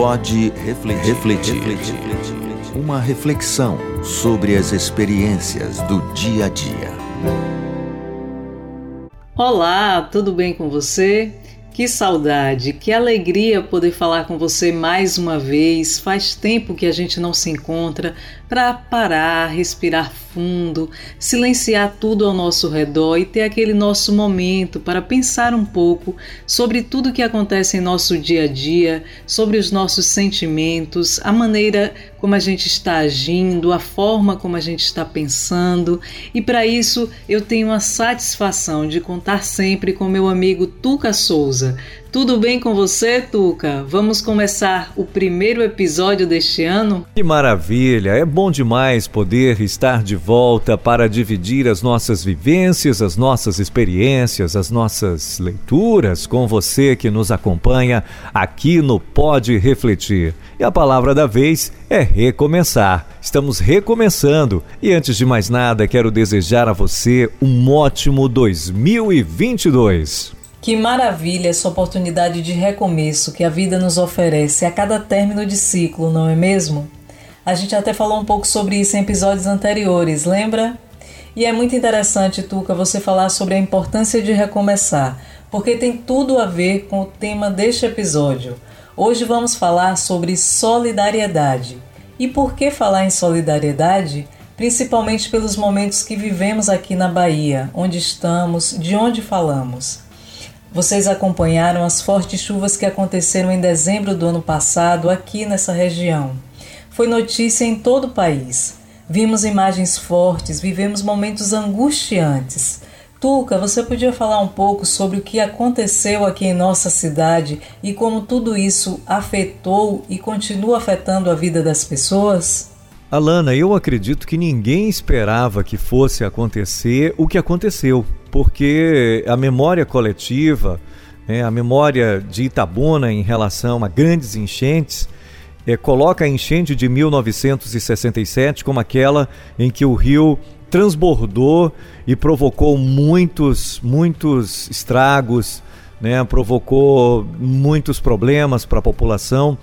Pode refletir, refletir, refletir. Uma reflexão sobre as experiências do dia a dia. Olá, tudo bem com você? Que saudade, que alegria poder falar com você mais uma vez. Faz tempo que a gente não se encontra para parar, respirar fundo, silenciar tudo ao nosso redor e ter aquele nosso momento para pensar um pouco sobre tudo que acontece em nosso dia a dia, sobre os nossos sentimentos, a maneira como a gente está agindo, a forma como a gente está pensando. E para isso eu tenho a satisfação de contar sempre com meu amigo Tuca Souza. Tudo bem com você, Tuca? Vamos começar o primeiro episódio deste ano? Que maravilha! É bom demais poder estar de volta para dividir as nossas vivências, as nossas experiências, as nossas leituras com você que nos acompanha aqui no Pode Refletir. E a palavra da vez é recomeçar. Estamos recomeçando e antes de mais nada, quero desejar a você um ótimo 2022. Que maravilha essa oportunidade de recomeço que a vida nos oferece a cada término de ciclo, não é mesmo? A gente até falou um pouco sobre isso em episódios anteriores, lembra? E é muito interessante, Tuca, você falar sobre a importância de recomeçar, porque tem tudo a ver com o tema deste episódio. Hoje vamos falar sobre solidariedade. E por que falar em solidariedade? Principalmente pelos momentos que vivemos aqui na Bahia, onde estamos, de onde falamos. Vocês acompanharam as fortes chuvas que aconteceram em dezembro do ano passado aqui nessa região. Foi notícia em todo o país. Vimos imagens fortes, vivemos momentos angustiantes. Tuca, você podia falar um pouco sobre o que aconteceu aqui em nossa cidade e como tudo isso afetou e continua afetando a vida das pessoas? Alana, eu acredito que ninguém esperava que fosse acontecer o que aconteceu porque a memória coletiva, né, a memória de Itabuna em relação a grandes enchentes, é, coloca a enchente de 1967 como aquela em que o rio transbordou e provocou muitos, muitos estragos, né, provocou muitos problemas para a população.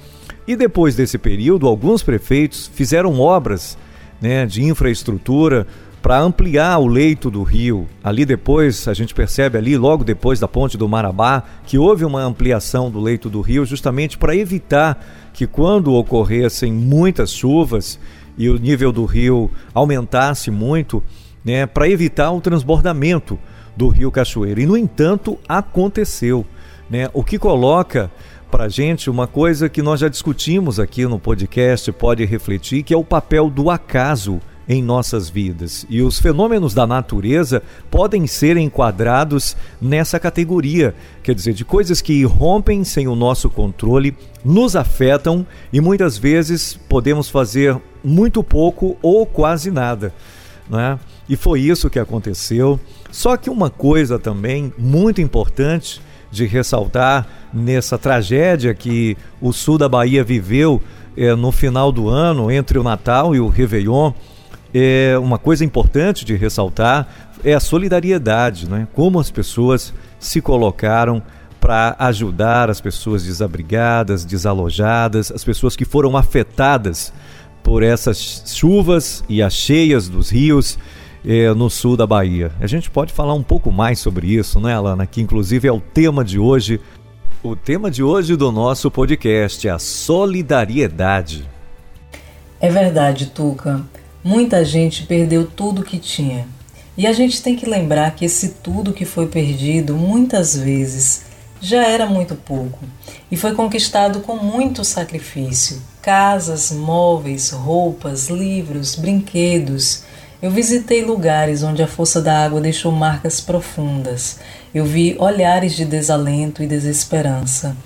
E depois desse período, alguns prefeitos fizeram obras né, de infraestrutura para ampliar o leito do rio. Ali depois, a gente percebe ali, logo depois da ponte do Marabá, que houve uma ampliação do leito do rio justamente para evitar que quando ocorressem muitas chuvas e o nível do rio aumentasse muito, né, para evitar o transbordamento do rio Cachoeira. E, no entanto, aconteceu. Né? O que coloca para a gente uma coisa que nós já discutimos aqui no podcast, pode refletir, que é o papel do acaso em nossas vidas. E os fenômenos da natureza podem ser enquadrados nessa categoria, quer dizer, de coisas que rompem sem o nosso controle, nos afetam e muitas vezes podemos fazer muito pouco ou quase nada. Né? E foi isso que aconteceu. Só que uma coisa também muito importante de ressaltar nessa tragédia que o sul da Bahia viveu é, no final do ano, entre o Natal e o Réveillon, é, uma coisa importante de ressaltar é a solidariedade, né? como as pessoas se colocaram para ajudar as pessoas desabrigadas, desalojadas, as pessoas que foram afetadas por essas chuvas e as cheias dos rios é, no sul da Bahia. A gente pode falar um pouco mais sobre isso, né, Alana? Que inclusive é o tema de hoje. O tema de hoje do nosso podcast é a solidariedade. É verdade, Tuca. Muita gente perdeu tudo que tinha. E a gente tem que lembrar que esse tudo que foi perdido muitas vezes já era muito pouco e foi conquistado com muito sacrifício. Casas, móveis, roupas, livros, brinquedos. Eu visitei lugares onde a força da água deixou marcas profundas. Eu vi olhares de desalento e desesperança.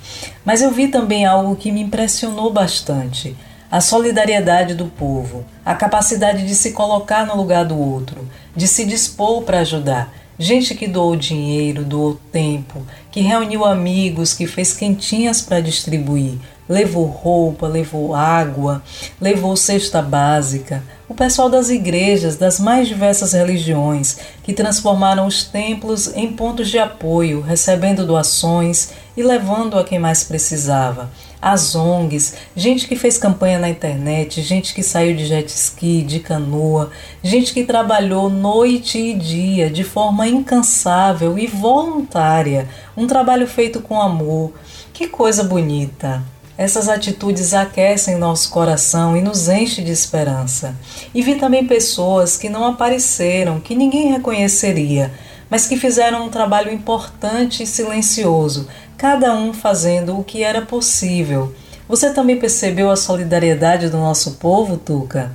Mas eu vi também algo que me impressionou bastante a solidariedade do povo, a capacidade de se colocar no lugar do outro, de se dispor para ajudar. Gente que doou dinheiro, doou tempo, que reuniu amigos, que fez quentinhas para distribuir, levou roupa, levou água, levou cesta básica. O pessoal das igrejas, das mais diversas religiões, que transformaram os templos em pontos de apoio, recebendo doações e levando a quem mais precisava as ONGs, gente que fez campanha na internet, gente que saiu de jet ski, de canoa, gente que trabalhou noite e dia de forma incansável e voluntária, um trabalho feito com amor. Que coisa bonita! Essas atitudes aquecem nosso coração e nos enchem de esperança. E vi também pessoas que não apareceram, que ninguém reconheceria, mas que fizeram um trabalho importante e silencioso, cada um fazendo o que era possível. Você também percebeu a solidariedade do nosso povo, Tuca?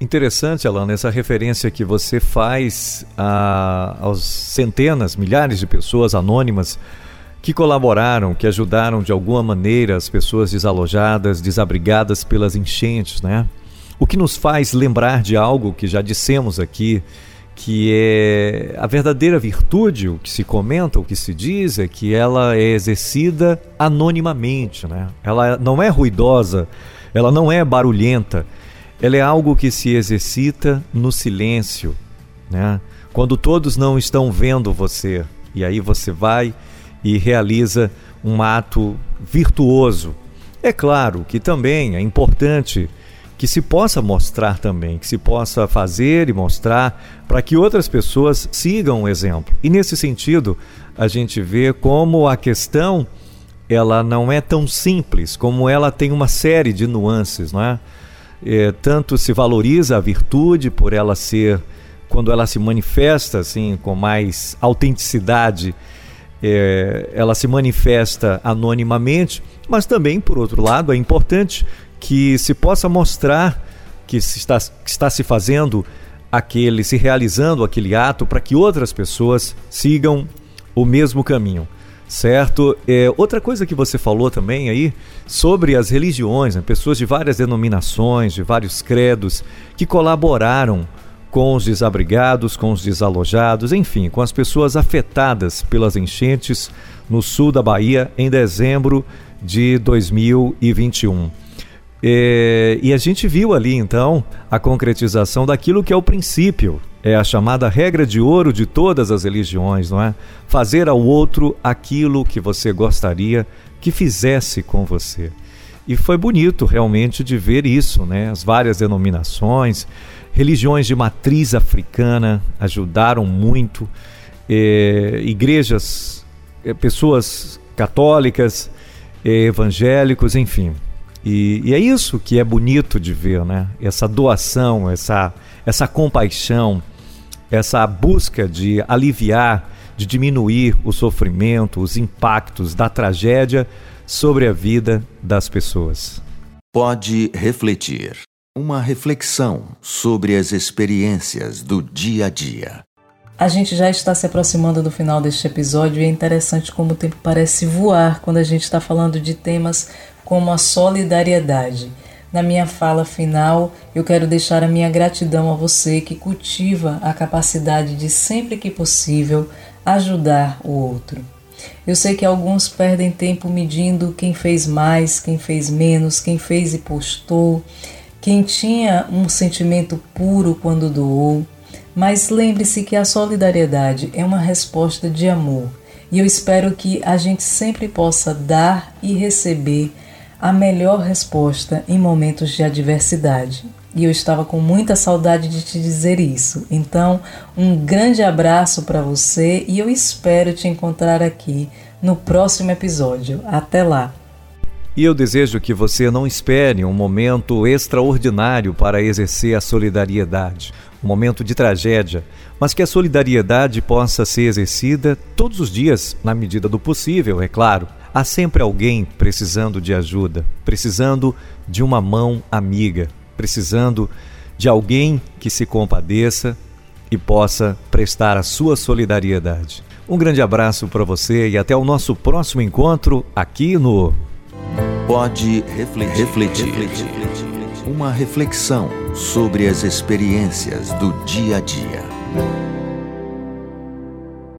Interessante, Alana, essa referência que você faz a, aos centenas, milhares de pessoas anônimas que colaboraram, que ajudaram de alguma maneira as pessoas desalojadas, desabrigadas pelas enchentes, né? O que nos faz lembrar de algo que já dissemos aqui, que é a verdadeira virtude, o que se comenta, o que se diz é que ela é exercida anonimamente, né? Ela não é ruidosa, ela não é barulhenta, ela é algo que se exercita no silêncio, né? Quando todos não estão vendo você, e aí você vai e realiza um ato virtuoso. É claro que também é importante que se possa mostrar também, que se possa fazer e mostrar para que outras pessoas sigam o exemplo. E nesse sentido, a gente vê como a questão ela não é tão simples, como ela tem uma série de nuances, não é? é tanto se valoriza a virtude por ela ser quando ela se manifesta assim com mais autenticidade é, ela se manifesta anonimamente, mas também, por outro lado, é importante que se possa mostrar que se está, que está se fazendo aquele, se realizando aquele ato para que outras pessoas sigam o mesmo caminho. Certo? É, outra coisa que você falou também aí sobre as religiões, né? pessoas de várias denominações, de vários credos, que colaboraram com os desabrigados, com os desalojados, enfim, com as pessoas afetadas pelas enchentes no sul da Bahia em dezembro de 2021. É, e a gente viu ali então a concretização daquilo que é o princípio, é a chamada regra de ouro de todas as religiões, não é? Fazer ao outro aquilo que você gostaria que fizesse com você. E foi bonito realmente de ver isso, né? As várias denominações, religiões de matriz africana ajudaram muito, é, igrejas, é, pessoas católicas, evangélicos, enfim. E, e, é isso que é bonito de ver, né? Essa doação, essa, essa compaixão, essa busca de aliviar, de diminuir o sofrimento, os impactos da tragédia sobre a vida das pessoas. Pode refletir. Uma reflexão sobre as experiências do dia a dia. A gente já está se aproximando do final deste episódio e é interessante como o tempo parece voar quando a gente está falando de temas como a solidariedade. Na minha fala final, eu quero deixar a minha gratidão a você que cultiva a capacidade de, sempre que possível, ajudar o outro. Eu sei que alguns perdem tempo medindo quem fez mais, quem fez menos, quem fez e postou quem tinha um sentimento puro quando doou, mas lembre-se que a solidariedade é uma resposta de amor e eu espero que a gente sempre possa dar e receber a melhor resposta em momentos de adversidade. E eu estava com muita saudade de te dizer isso. Então, um grande abraço para você e eu espero te encontrar aqui no próximo episódio. Até lá! E eu desejo que você não espere um momento extraordinário para exercer a solidariedade, um momento de tragédia, mas que a solidariedade possa ser exercida todos os dias, na medida do possível, é claro. Há sempre alguém precisando de ajuda, precisando de uma mão amiga, precisando de alguém que se compadeça e possa prestar a sua solidariedade. Um grande abraço para você e até o nosso próximo encontro aqui no Pode refletir. refletir. Uma reflexão sobre as experiências do dia a dia.